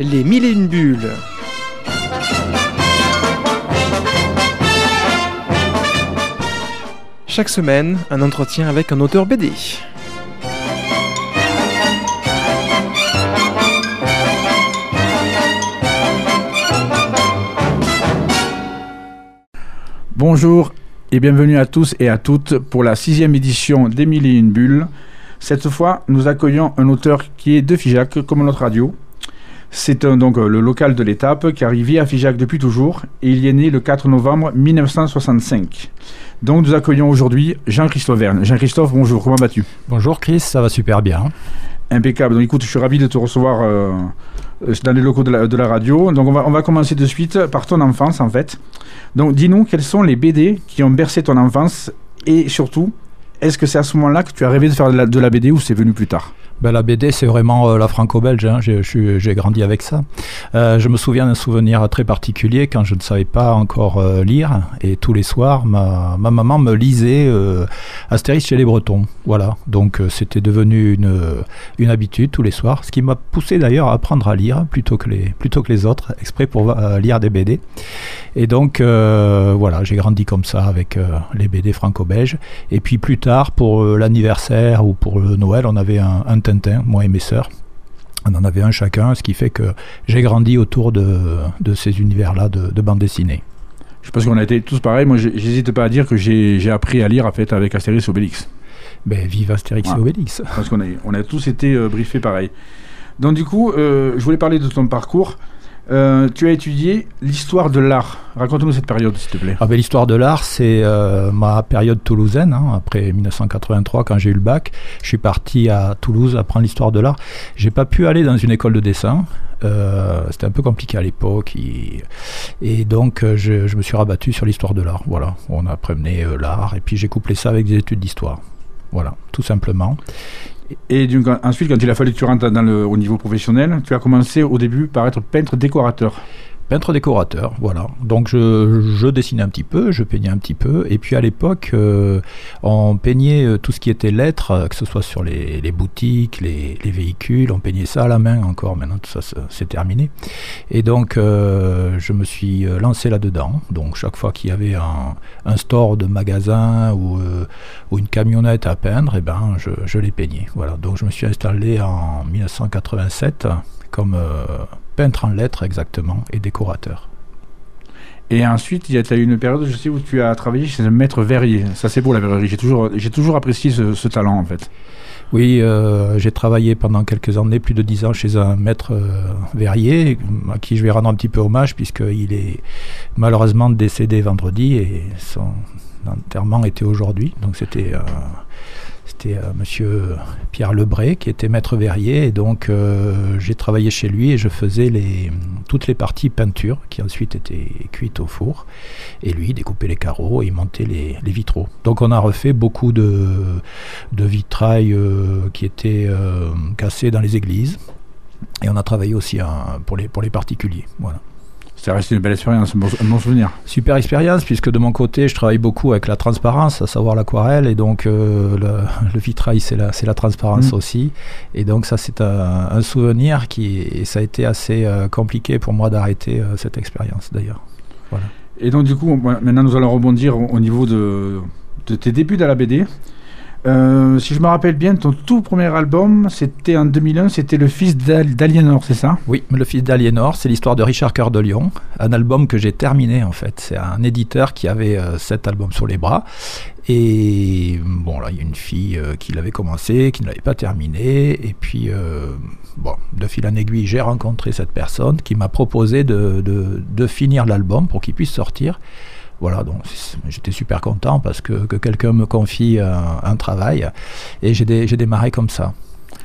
Les mille et une bulles. Chaque semaine, un entretien avec un auteur BD. Bonjour et bienvenue à tous et à toutes pour la sixième édition d'Émile et une bulle. Cette fois, nous accueillons un auteur qui est de Figeac, comme notre radio. C'est donc euh, le local de l'étape, car il vit à Figeac depuis toujours, et il y est né le 4 novembre 1965. Donc nous accueillons aujourd'hui Jean-Christophe Verne. Jean-Christophe, bonjour, comment vas-tu? Bonjour Chris, ça va super bien. Impeccable. Donc écoute, je suis ravi de te recevoir euh, dans les locaux de la, de la radio. Donc on va, on va commencer de suite par ton enfance en fait. Donc dis-nous quels sont les BD qui ont bercé ton enfance et surtout, est-ce que c'est à ce moment-là que tu as rêvé de faire de la, de la BD ou c'est venu plus tard? Ben, la BD, c'est vraiment euh, la franco-belge. hein. J'ai- grandi avec ça. Euh, je me souviens d'un souvenir très particulier quand je ne savais pas encore euh, lire. Et tous les soirs, ma, ma maman me lisait Astérix chez les Bretons. Voilà. Donc c'était devenu une, habitude tous les soirs. Ce qui m'a poussé d'ailleurs à apprendre à lire plutôt que les, autres, exprès pour lire des BD. Et donc voilà, j'ai grandi comme ça avec les BD franco-belges. Et puis plus tard, pour l'anniversaire ou pour Noël, on avait un, un Tintin, moi et mes sœurs. On en avait un chacun, ce qui fait que j'ai grandi autour de, de ces univers-là de, de bande dessinée. Je pense qu'on a été tous pareils. Moi, j'hésite pas à dire que j'ai j'ai appris à lire en fait avec Astérix et Obélix. Ben, vive Astérix Ouais. et Obélix. Parce qu'on a, on a tous été euh, briefés pareil. Donc du coup, euh, je voulais parler de ton parcours. Euh, tu as étudié l'histoire de l'art. Raconte-nous cette période, s'il te plaît. Ah ben, L'histoire de l'art, c'est euh, ma période toulousaine. hein. après 1983, quand j'ai eu le bac, je suis parti à Toulouse apprendre l'histoire de l'art. J'ai pas pu aller dans une école de dessin. Euh, C'était un peu compliqué à l'époque. Et donc, je, me suis rabattu sur l'histoire de l'art. Voilà, on apprenait euh, l'art et puis j'ai couplé ça avec des études d'histoire. Voilà, tout simplement. Et donc, ensuite, quand il a fallu que tu rentres au niveau professionnel, tu as commencé au début par être peintre décorateur. Peintre décorateur, voilà. Donc je, je dessinais un petit peu, je peignais un petit peu, et puis à l'époque, euh, on peignait euh, tout ce qui était lettres, euh, que ce soit sur les, boutiques, les, les véhicules, on peignait ça à la main encore, maintenant tout ça c'est- terminé. Et donc je me suis lancé là-dedans, donc chaque fois qu'il y avait un, store de magasin ou, une camionnette à peindre, et ben je, je les peignais. Voilà, donc je me suis installé en 1987 comme euh, peintre en lettres exactement et décorateur. Et ensuite, il y a eu une période, je sais, où tu as travaillé chez un maître verrier. Ça, c'est beau, la verrerie. J'ai toujours, j'ai toujours apprécié ce, ce talent, en fait. Oui, euh, j'ai travaillé pendant quelques années, plus de dix ans, chez un maître euh, verrier, à qui je vais rendre un petit peu hommage, puisqu'il est malheureusement décédé vendredi et son enterrement était aujourd'hui. Donc c'était euh, c'était euh, monsieur Pierre Lebray qui était maître verrier. Et donc euh, j'ai travaillé chez lui et je faisais les, toutes les parties peinture qui ensuite étaient cuites au four. Et lui, découpait les carreaux et il montait les, les vitraux. Donc on a refait beaucoup de, de euh, qui étaient cassés dans les églises. Et on a travaillé aussi hein, pour, les, pour les particuliers. Voilà. Ça reste une belle expérience, un bon, un bon souvenir. Super expérience, puisque de mon côté, je travaille beaucoup avec la transparence, à savoir l'aquarelle, et donc euh, le, le vitrail, c'est la, transparence Mhm. aussi. Et donc ça, c'est un, un souvenir qui, et ça a été assez euh, compliqué pour moi d'arrêter euh, cette expérience d'ailleurs. Et donc, du coup, maintenant, nous allons rebondir au, au niveau de, de tes débuts dans la BD. Euh, si je me rappelle bien, ton tout premier album, c'était en 2001, c'était Le Fils d'Al- d'Aliénor, c'est ça? Oui, Le Fils d'Aliénor, c'est l'histoire de Richard Cœur de Lion, un album que j'ai terminé en fait. C'est un éditeur qui avait euh, cet album sur les bras. Et bon, là, il y a une fille euh, qui l'avait commencé, qui ne l'avait pas terminé. Et puis, bon, de fil en aiguille, j'ai rencontré cette personne qui m'a proposé de- de finir l'album pour qu'il puisse sortir. Voilà, donc j'étais super content parce que, que quelqu'un me confie un, un travail. Et j'ai démarré comme ça.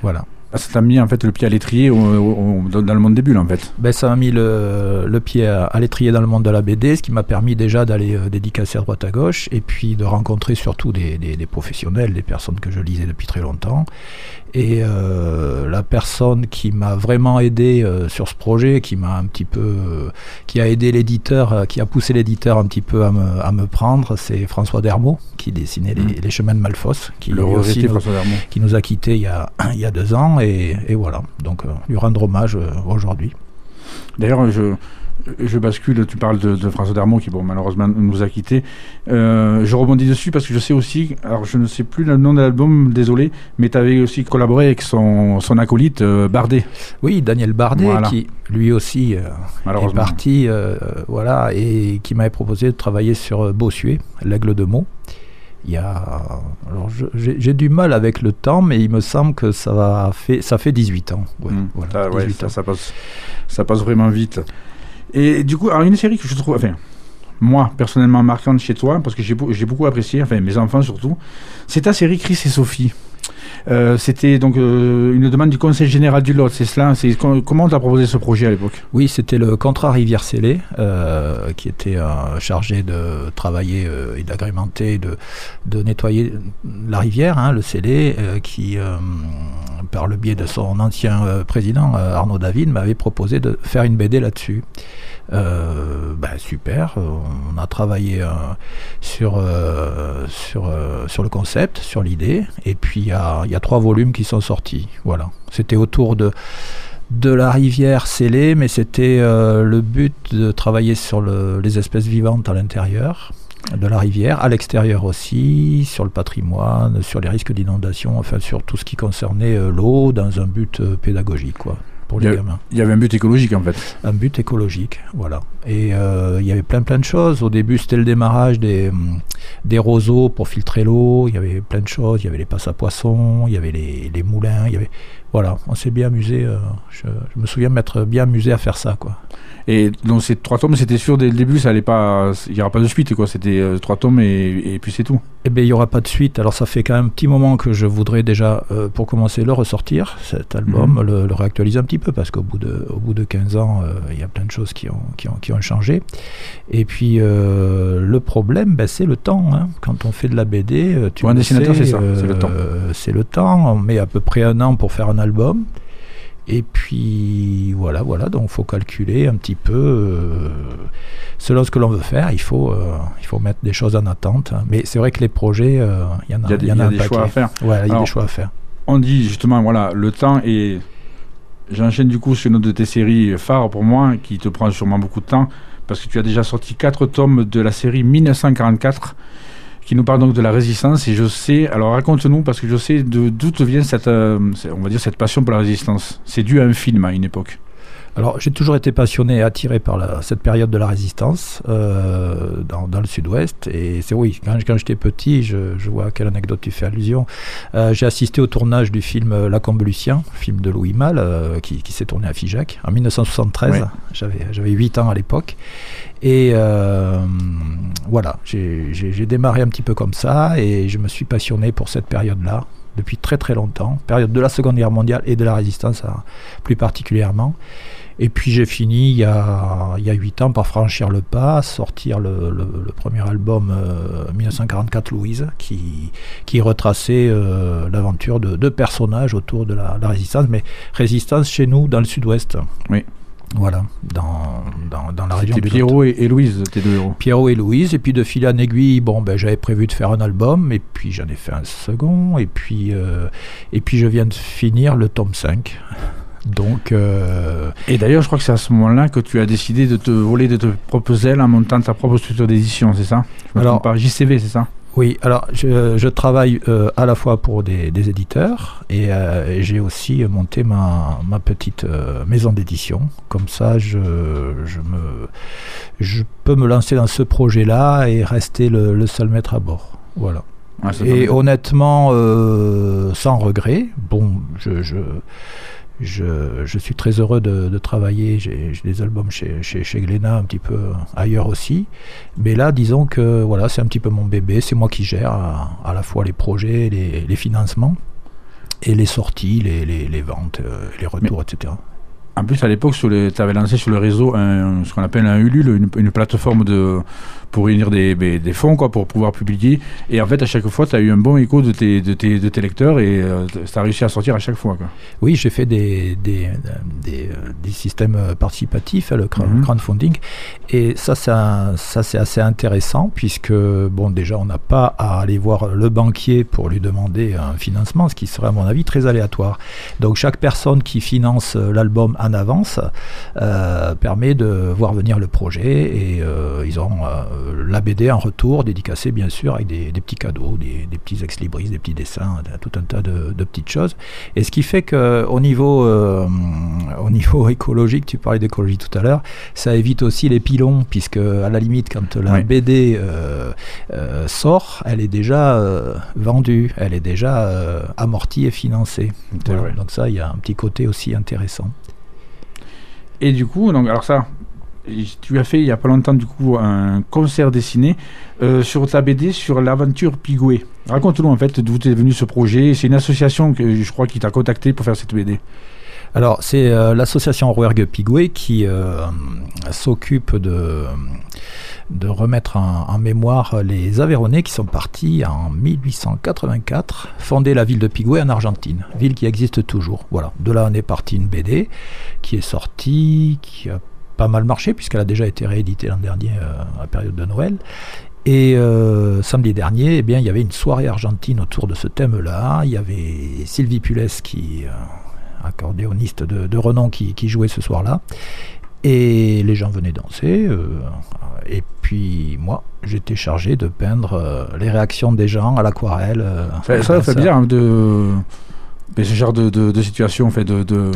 Voilà. Ah, Ça t'a mis en fait le pied à l'étrier au- au- au- dans le monde des bulles, en fait. Ben, ça m'a mis le, le pied à, à l'étrier dans le monde de la BD, ce qui m'a permis déjà d'aller euh, dédicacer à droite à gauche, et puis de rencontrer surtout des, des- des professionnels, des personnes que je lisais depuis très longtemps. Et euh, la personne qui m'a vraiment aidé euh, sur ce projet, qui m'a un petit peu, qui a aidé l'éditeur, qui a poussé l'éditeur un petit peu à me, à me prendre, c'est François Dermot, qui dessinait les, les chemins de Malfos, qui le aussi nous- François qui nous a quittés il y a, il y a deux ans, et, et voilà. Donc, euh, lui rendre hommage euh, aujourd'hui. D'ailleurs, je, je bascule, tu parles de, François Darmon qui bon, malheureusement nous a quittés. Euh, je rebondis dessus parce que je sais aussi, alors je ne sais plus le nom de l'album, désolé, mais tu avais aussi collaboré avec son, son acolyte euh, Bardet. Oui, Daniel Bardet, qui lui aussi euh, est parti, voilà, et qui m'avait proposé de travailler sur Bossuet, l'aigle de Meaux. Il y a, alors j'ai du mal avec le temps, mais il me semble que ça, va fait, ça fait 18 ans. Voilà, 18 ans. Ça, passe, ça passe vraiment vite. Et du coup, alors une série que je trouve, enfin, moi personnellement marquante chez toi, parce que j'ai beaucoup apprécié, enfin mes enfants surtout, c'est ta série Chris et Sophie. Euh, c'était donc euh, une demande du Conseil général du Lot, c'est cela Comment tu as proposé ce projet à l'époque? Oui, c'était le contrat Rivière Scellé euh, qui était chargé de travailler et d'agrémenter, de, nettoyer la rivière, hein, le Scellé, qui, par le biais de son ancien président Arnaud David, m'avait proposé de faire une BD là-dessus. Ben super, on a travaillé sur, sur, le concept, sur l'idée, et puis y a, y a, trois volumes qui sont sortis. Voilà. C'était autour de, de la rivière scellée, mais c'était le but de travailler sur le, les espèces vivantes à l'intérieur de la rivière, à l'extérieur aussi, sur le patrimoine, sur les risques d'inondation, enfin sur tout ce qui concernait l'eau dans un but pédagogique. Quoi il y avait un but écologique en fait. Un but écologique, voilà. Et euh, il y avait plein plein de choses. Au début, c'était le démarrage des, hum, des roseaux pour filtrer l'eau. Il y avait plein de choses. Il y avait les passes à poissons, il y avait les, les moulins. Il y avait... Voilà, on s'est bien amusé. Euh, je, je, me souviens m'être bien amusé à faire ça. quoi. Et dans ces trois tomes, c'était sûr dès le début, ça allait pas, il n'y aura pas de suite, quoi. C'était euh, trois tomes et, puis c'est tout. Eh bien, il n'y aura pas de suite. Alors, ça fait quand même un petit moment que je voudrais déjà, euh, pour commencer, le ressortir, cet album, mhm. le, réactualiser un petit peu, parce qu'au bout de, au bout de 15 ans, euh, il y a plein de choses qui ont, qui ont, qui ont changé. Et puis, le problème, ben, c'est le temps. Hein. Quand on fait de la BD, tu pour un dessinateur, c'est ça, c'est le temps. c'est le temps. On met à peu près un an pour faire un album. Et puis voilà, voilà, donc il faut calculer un petit peu euh, selon ce que l'on veut faire. Il faut, euh, il faut mettre des choses en attente. Mais c'est vrai que les projets, euh, il y en a, il y, a, des choix à faire. il y a des choix à faire. On dit justement, voilà, le temps et j'enchaîne du coup sur une autre de tes séries phares pour moi, qui te prend sûrement beaucoup de temps, parce que tu as déjà sorti quatre tomes de la série 1944 qui nous parle donc de la résistance. Et je sais, alors raconte-nous, parce que je sais d'où te vient cette, euh, on va dire, cette passion pour la résistance. C'est dû à un film à une époque. Alors, j'ai toujours été passionné et attiré par cette période de la résistance euh, dans, le sud-ouest. Et c'est oui, quand, quand j'étais petit, je, vois à quelle anecdote tu fais allusion. Euh, j'ai assisté au tournage du film La Lucien, film de Louis Malle, qui, s'est tourné à Figeac en 1973. J'avais, j'avais 8 ans à l'époque. Et euh, voilà, j'ai démarré un petit peu comme ça et je me suis passionné pour cette période-là depuis très très longtemps, période de la Seconde Guerre mondiale et de la résistance hein, plus particulièrement. Et puis j'ai fini il y, a, il y a 8 ans par franchir le pas, sortir le, premier album 1944 euh, Louise, qui, qui retraçait euh, l'aventure de deux personnages autour de la, la, résistance, mais résistance chez nous dans le sud-ouest. Oui. Voilà, dans, dans, dans la région de Pierrot et, Louise, tes deux héros. Pierrot et Louise, et puis de fil en aiguille, bon, ben, j'avais prévu de faire un album, et puis j'en ai fait un second, et puis, euh, et puis je viens de finir le tome 5. Donc, euh, Et d'ailleurs, je crois que c'est à ce moment-là que tu as décidé de te voler de te proposer en montant ta propre structure d'édition, c'est ça? Alors, par JCV, c'est ça? oui, alors je, travaille euh, à la fois pour des, éditeurs euh, et, j'ai aussi monté ma, ma petite euh, maison d'édition. Comme ça, je, je, me, je peux me lancer dans ce projet-là et rester le, seul maître à bord. Voilà. et honnêtement, sans regret, bon, je, je je, suis très heureux de, travailler. J'ai des albums chez, chez, chez Glénat, un petit peu ailleurs aussi. Mais là, disons que voilà, c'est un petit peu mon bébé. C'est moi qui gère à, la fois les projets, les, financements et les sorties, les, ventes, euh, les retours, etc. En plus, à l'époque, tu avais lancé sur le réseau un, ce qu'on appelle un Ulule, une, plateforme de, pour réunir des, des, fonds quoi, pour pouvoir publier. Et en fait, à chaque fois, tu as eu un bon écho de tes, de tes, de tes lecteurs et euh, tu as réussi à sortir à chaque fois. Quoi. Oui, j'ai fait des, des, des, des, systèmes participatifs, le mhm. crowdfunding. Et ça, ça, ça c'est assez intéressant puisque, bon, déjà, on n'a pas à aller voir le banquier pour lui demander un financement, ce qui serait, à mon avis, très aléatoire. Donc, chaque personne qui finance l'album en avance permet de voir venir le projet et ils ont la BD en retour, dédicacée bien sûr, avec des, petits cadeaux, des, petits ex-libris, des petits dessins, tout un tas de, petites choses. Et ce qui fait qu'au niveau, au niveau écologique, tu parlais d'écologie tout à l'heure, ça évite aussi les pilons, puisque à la limite, quand la BD sort, elle est déjà vendue, elle est déjà amortie et financée. Donc ça, il y a un petit côté aussi intéressant. Et du coup, donc, alors ça, tu as fait il y a pas longtemps du coup un concert dessiné euh, sur ta BD sur l'aventure Pigoué. Raconte-nous en fait d'où est venu ce projet. C'est une association que je crois qui t'a contacté pour faire cette BD. Alors c'est euh, l'association Rouergue Pigoué qui euh, s'occupe de de remettre en, mémoire les Aveyronais qui sont partis en 1884 fonder la ville de Pigoué en Argentine, ville qui existe toujours. Voilà, de là on est parti une BD qui est sortie, qui a pas mal marché puisqu'elle a déjà été rééditée l'an dernier euh, à la période de Noël. Et euh, samedi dernier, eh bien, il y avait une soirée argentine autour de ce thème-là. Il y avait Sylvie Pulès, qui, euh, accordéoniste de, de renom, qui, qui, jouait ce soir-là. Et les gens venaient danser. et puis moi, j'étais chargé de peindre les réactions des gens à l'aquarelle. ça, ça fait bien de, ce genre de, de, de situation, fait, de, de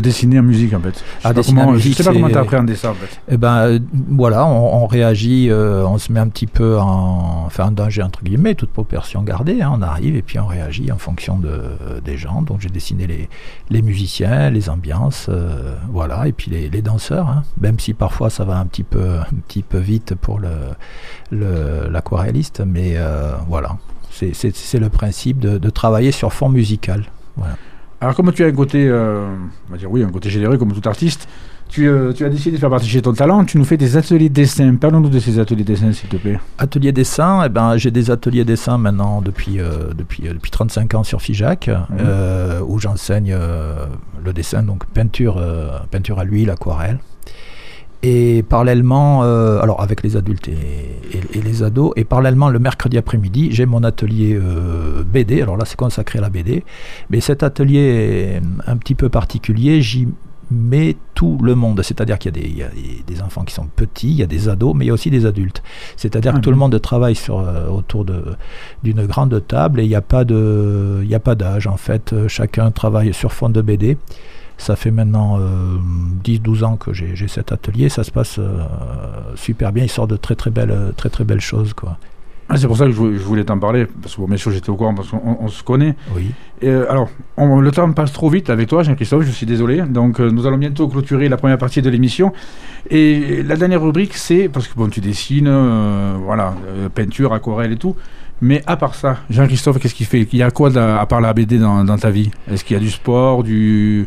dessiner en musique en fait. Je ah, sais pas comment, sais pas comment tu as appréhendé ça en fait. Eh ben euh, voilà, on, réagit, euh, on se met un petit peu en, enfin, en danger entre guillemets, toute proportion gardée. Hein, on arrive et puis on réagit en fonction de, des gens. Donc j'ai dessiné les, les musiciens, les ambiances, euh, voilà, et puis les, les danseurs. Hein. même si parfois ça va un petit peu, un petit peu vite pour le l'aquarelliste, mais voilà, c'est le principe de, de travailler sur fond musical. Voilà. Alors, comme tu as un côté, euh, on va dire oui, un côté généreux comme tout artiste, tu, euh, tu, as décidé de faire partager ton talent. Tu nous fais des ateliers de dessin. Parlons-nous de ces ateliers de dessin, s'il te plaît. Ateliers dessin, eh ben, j'ai des ateliers dessin maintenant depuis, euh, depuis, depuis 35 ans sur Figeac, mhm. où j'enseigne le dessin, donc peinture, peinture à l'huile, aquarelle. Et parallèlement, euh, alors avec les adultes et, les ados, et parallèlement le mercredi après-midi, j'ai mon atelier euh, BD. Alors là, c'est consacré à la BD. Mais cet atelier est un petit peu particulier. J'y mets tout le monde. C'est-à-dire qu'il y, a des enfants qui sont petits, il y a des ados, mais il y a aussi des adultes. C'est-à-dire que tout le monde travaille sur, euh, autour d'une grande table et il n'y a pas d'âge. En fait, chacun travaille sur fond de BD. Ça fait maintenant 10-12 euh, ans que j'ai cet atelier. Ça se passe euh, super bien. Il sort de très très belles, très, très belles choses. Quoi. Ah, c'est pour ça que je, voulais t'en parler, parce que bien sûr j'étais au courant, parce qu'on se connaît. Oui. Et, euh, alors, le temps passe trop vite avec toi, Jean-Christophe, je suis désolé. Donc nous allons bientôt clôturer la première partie de l'émission. Et la dernière rubrique, c'est, parce que bon, tu dessines, voilà, peinture, aquarelle et tout. Mais à part ça, Jean-Christophe, qu'est-ce qu'il fait? Il y a quoi à part la BD dans, dans ta vie? Est-ce qu'il y a du sport, du...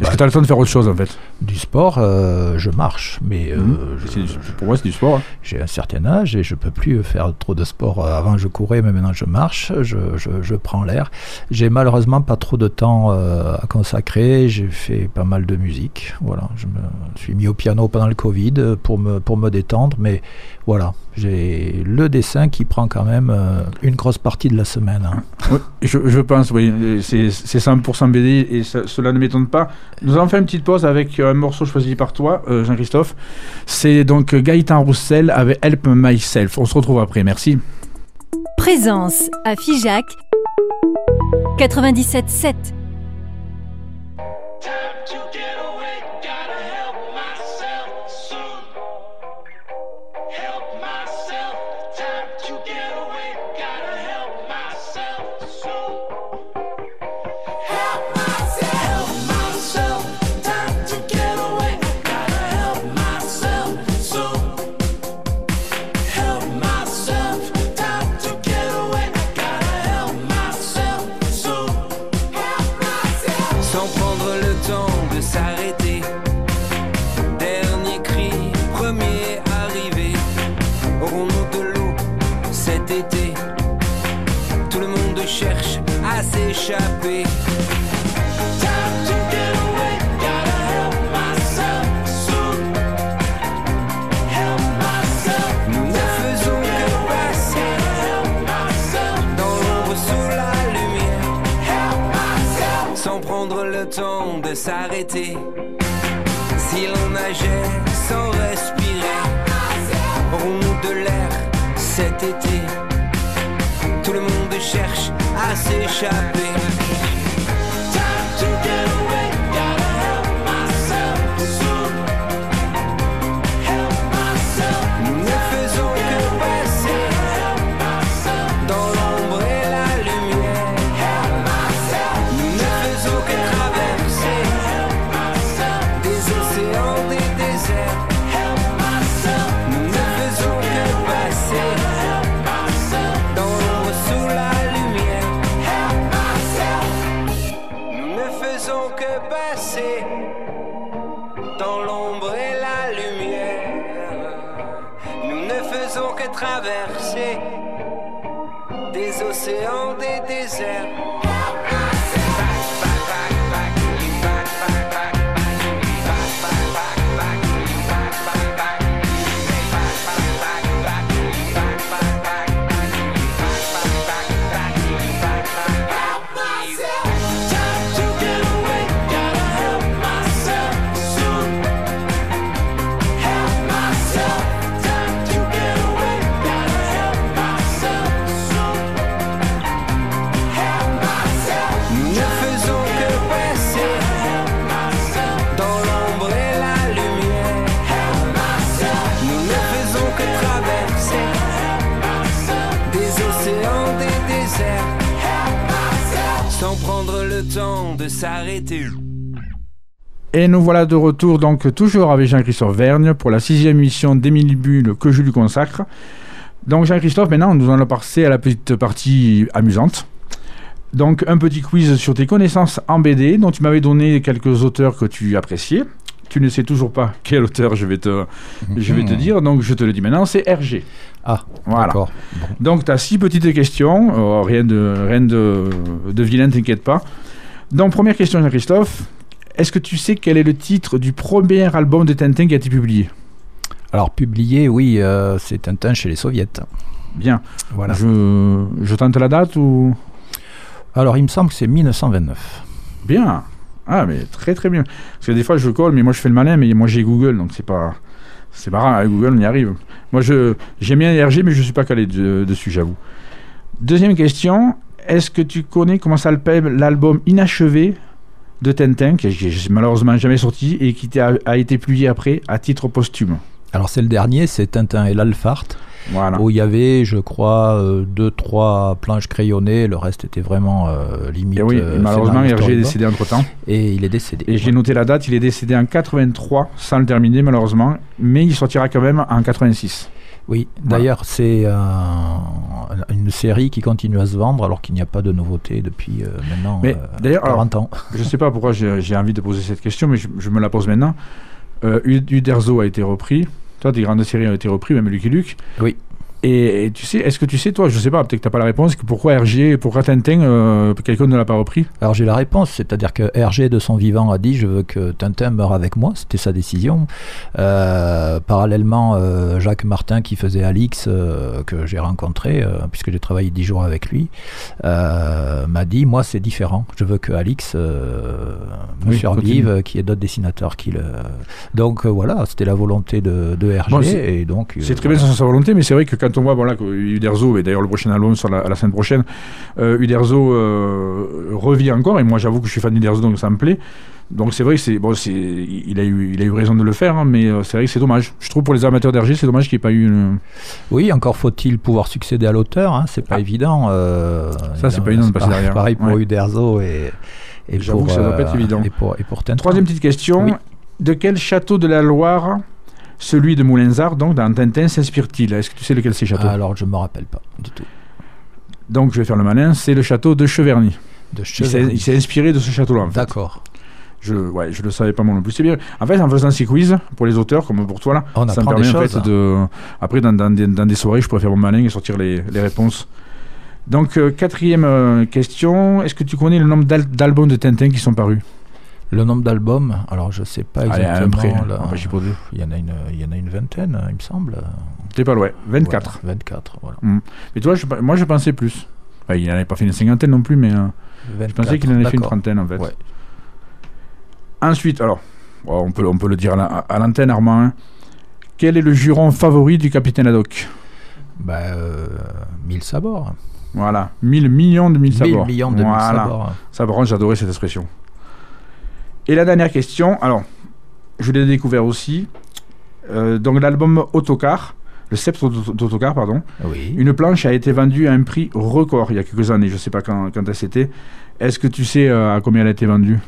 Est-ce que tu as le temps de faire autre chose en fait? Du sport, euh, je marche, mais euh, mhm. pour moi c'est du sport. Hein. J'ai un certain âge et je peux plus faire trop de sport. Avant je courais, mais maintenant je marche, je, je, prends l'air. J'ai malheureusement pas trop de temps euh, à consacrer. J'ai fait pas mal de musique. Voilà, je me suis mis au piano pendant le Covid pour me pour me détendre, mais voilà, j'ai le dessin qui prend quand même une grosse partie de la semaine. Hein. Oui, je, je, pense, oui, c'est 100% BD et cela ne m'étonne pas. Nous allons faire une petite pause avec un morceau choisi par toi, euh, Jean-Christophe. C'est donc Gaëtan Roussel avec Help Myself. On se retrouve après, merci. Présence à Figeac 97.7 Si l'on nageait sans respirer, aurons-nous de l'air cet été Tout le monde cherche à s'échapper. S'arrêter. Et nous voilà de retour, donc toujours avec Jean-Christophe Vergne pour la sixième émission d'Émilie Bulle que je lui consacre. Donc Jean-Christophe, maintenant nous allons passer à la petite partie amusante. Donc un petit quiz sur tes connaissances en BD, dont tu m'avais donné quelques auteurs que tu appréciais. Tu ne sais toujours pas quel auteur je vais te, je vais te dire, donc je te le dis maintenant, c'est Hergé. Ah, Voilà. d'accord. Bon. Donc, tu as six petites questions. Oh, rien de, rien de, de vilain, t'inquiète pas. Donc, première question, Jean-Christophe. Est-ce que tu sais quel est le titre du premier album de Tintin qui a été publié? Alors, publié, oui, euh, c'est Tintin chez les soviets. Bien. Voilà. Je, je tente la date ou? Alors, il me semble que c'est 1929. Bien. Ah, mais très très bien. Parce que des fois, je colle, mais moi, je fais le malin, mais moi, j'ai Google, donc c'est pas. C'est marrant, avec Google, on y arrive. Moi, je, j'aime bien RG, mais je suis pas calé de- dessus, j'avoue. Deuxième question. Est-ce que tu connais comment s'appelle l'album inachevé de Tintin, qui est malheureusement jamais sorti et qui a été publié après à titre posthume Alors, c'est le dernier, c'est Tintin et l'Alphart, Voilà. où il y avait, je crois, euh, deux, trois planches crayonnées. Le reste était vraiment euh, limite. Et oui, euh, et malheureusement, Hergé est décédé entre temps. Et il est décédé. Et j'ai noté la date, il est décédé en 83, sans le terminer malheureusement, mais il sortira quand même en 86. Oui, Voilà. d'ailleurs, c'est un- une série qui continue à se vendre alors qu'il n'y a pas de nouveauté depuis euh, maintenant Mais euh, d'ailleurs, alors, 40 ans. Je sais pas pourquoi j'ai j'ai envie de poser cette question, mais je, je me la pose maintenant. Euh, Uderzo a été repris. Toi, des grandes séries ont été reprises, même Lucky Luke. Oui. Et, et tu sais, est-ce que tu sais, toi, je sais pas, peut-être que t'as pas la réponse, que pourquoi RG, pourquoi Tintin, euh, quelqu'un ne l'a pas repris? Alors j'ai la réponse, c'est-à-dire que Hergé de son vivant a dit je veux que Tintin meure avec moi, c'était sa décision. Euh, parallèlement, euh, Jacques Martin qui faisait Alix, que j'ai rencontré, puisque j'ai travaillé dix jours avec lui, m'a dit moi c'est différent, je veux que Alix me Oui, survive, qu'il y ait d'autres dessinateurs qui le... Donc voilà, c'était la volonté de, de Bon, c'est- et donc... C'est très bien sans sa volonté, mais c'est vrai que quand on voit, voilà, que Uderzo, et d'ailleurs le prochain album sur la, la semaine prochaine, euh, Uderzo euh, revit encore, et moi j'avoue que je suis fan d'Uderzo, donc ça me plaît. Donc c'est vrai que c'est bon, c'est il a eu il a eu raison de le faire, hein, mais euh, c'est vrai que c'est dommage. Je trouve pour les amateurs d'RG, c'est dommage qu'il n'y ait pas eu une, Oui, encore faut-il pouvoir succéder à l'auteur, hein, c'est pas Ah. évident. euh, Ça, c'est pas évident de passer derrière. Pareil pour Ouais. Uderzo et, et pour, que ça doit pas être euh, évident. Et pour, et pour. Troisième petite question. Oui. De quel château de la Loire, celui de Moulinsart, donc dans Tintin, s'inspire-t-il? Est-ce que tu sais lequel c'est château? Alors je me rappelle pas du tout. Donc je vais faire le malin, c'est le château de Cheverny. De Il s'est Cheverny. il s'est inspiré de ce château-là. En fait. D'accord. Je, ouais, je le savais pas moi non plus. C'est bien. En fait, en faisant ces quiz pour les auteurs, comme pour toi là, On ça me apprend des permet en choses. fait de. Après, dans, dans des, dans des soirées, je pourrais faire mon malin et sortir les, les réponses. Donc, euh, quatrième euh, question. Est-ce que tu connais le nombre d'al- d'albums de Tintin qui sont parus? Le nombre d'albums, alors je sais pas un exactement. on va chipoter. il, y en a une, il y en a une vingtaine, il me semble. T'es pas loin. 24. Voilà, 24, voilà. Mais toi, je, moi, je pensais plus. Enfin, il n'en avait pas fait une cinquantaine non plus, mais euh, je pensais qu'il en avait fait une trentaine en fait. Ouais. Ensuite, alors, on peut, on peut le dire à la- à l'antenne, Armand. hein. Quel est le juron favori du capitaine Haddock? Ben, euh, 1000 sabords. Voilà, 1000 millions de 1000 1000 sabords. millions de 1000 Voilà. sabords. Ça, par contre, j'adorais cette expression. Et la dernière question, alors, je l'ai découvert aussi. Euh, donc, l'album Autocar, le sceptre d'Auto- d'Autocar, pardon, Oui. une planche a été vendue à un prix record il y a quelques années. Je ne sais pas quand, quand c'était. Est-ce que tu sais euh, à combien elle a été vendue?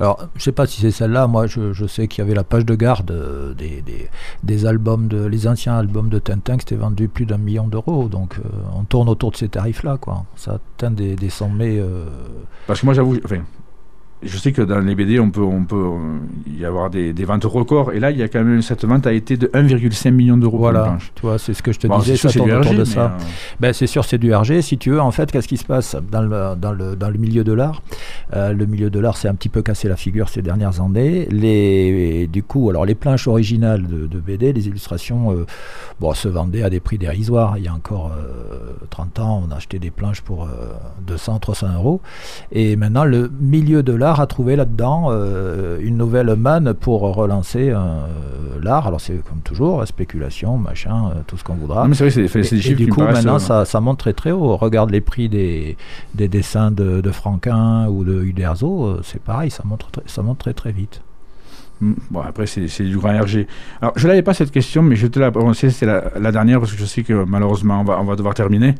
Alors, je sais pas si c'est celle-là. Moi, je, je sais qu'il y avait la page de garde euh, des, des, des albums, de, les anciens albums de Tintin qui étaient vendus plus d'un million d'euros. Donc, euh, on tourne autour de ces tarifs-là, quoi. Ça atteint des, des sommets. euh, Parce que moi, j'avoue, enfin, je sais que dans les BD, on peut, on peut euh, y avoir des, des ventes records. Et là, il y a quand même cette vente a été de 1,5 million d'euros Voilà, tu vois, c'est ce que je te Bon, disais, c'est sûr, tourne autour RG, de ça. euh, Ben, c'est sûr, c'est du RG. Si tu veux, en fait, qu'est-ce qui se passe dans le, dans le, dans le milieu de l'art? Euh, Le milieu de l'art s'est un petit peu cassé la figure ces dernières années. Les, du coup, alors les planches originales de, de BD, les illustrations, euh, bon, se vendaient à des prix dérisoires. Il y a encore euh, 30 ans, on achetait des planches pour euh, 200, 300 euros. Et maintenant, le milieu de l'art a trouvé là-dedans euh, une nouvelle manne pour relancer euh, l'art. Alors, c'est comme toujours, la spéculation, machin, euh, tout ce qu'on voudra. non, mais c'est vrai, c'est c'est Et- des et chiffres du qui me coup, maintenant, ça, ça monte très très haut. Regarde les prix des, des dessins de, de Franquin ou de Uderzo, c'est pareil, ça monte, très- ça monte très très vite. Mm, Bon, après, c'est c'est du grand RG. Alors, je n'avais pas cette question, mais je te la c'est la, la dernière, parce que je sais que malheureusement, on va, on va devoir terminer.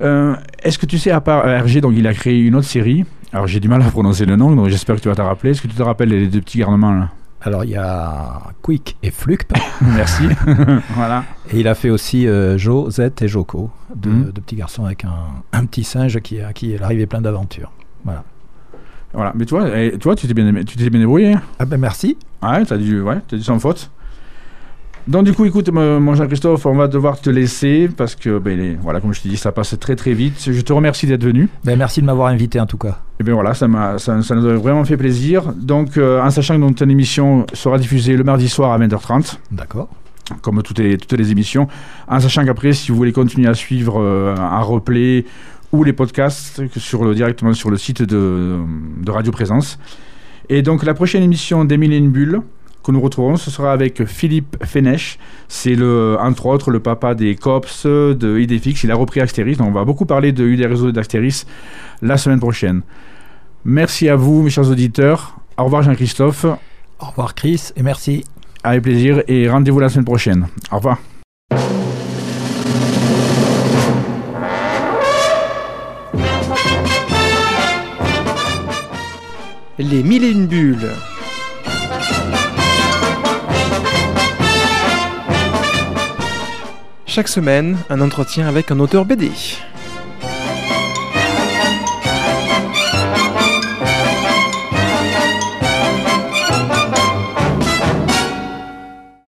Euh, Est-ce que tu sais, à part euh, RG, donc il a créé une autre série? Alors, j'ai du mal à prononcer le nom, donc j'espère que tu vas t'en rappeler. Est-ce que tu te rappelles les deux petits garnements là? Alors il y a Quick et Fluct, Merci. voilà. et il a fait aussi euh, Jo, Z et Joko, Mhm. de petits garçons avec un, un petit singe qui, à qui est arrivé plein d'aventures. Voilà. Voilà. Mais tu vois, eh, tu vois, tu t'es bien, tu t'es bien débrouillé? Ah ben merci. Ouais, t'as dû, ouais, t'as dû sans faute. Donc du coup, écoute, mon Jean-Christophe, on va devoir te laisser parce que, ben, les- voilà, comme je t'ai dit, ça passe très très vite. Je te remercie d'être venu. Ben, merci de m'avoir invité en tout cas. Et bien voilà, ça, m'a, ça, ça nous a vraiment fait plaisir. Donc, euh, en sachant que notre émission sera diffusée le mardi soir à 20h30, D'accord. comme toutes les, toutes les émissions, en sachant qu'après, si vous voulez continuer à suivre euh, un replay ou les podcasts sur le, directement sur le site de, de Radio Présence. Et donc, la prochaine émission d'Emile et une bulle que nous retrouverons, ce sera avec Philippe Fenech. C'est le, entre autres le papa des Cops, de Idefix. Il a repris Astérix. Donc, on va beaucoup parler de UDRSO et d'Astérix la semaine prochaine. Merci à vous, mes chers auditeurs. Au revoir, Jean-Christophe. Au revoir Chris et merci. Avec plaisir et rendez-vous la semaine prochaine. Au revoir. Les mille et une bulles. Chaque semaine, un entretien avec un auteur BD.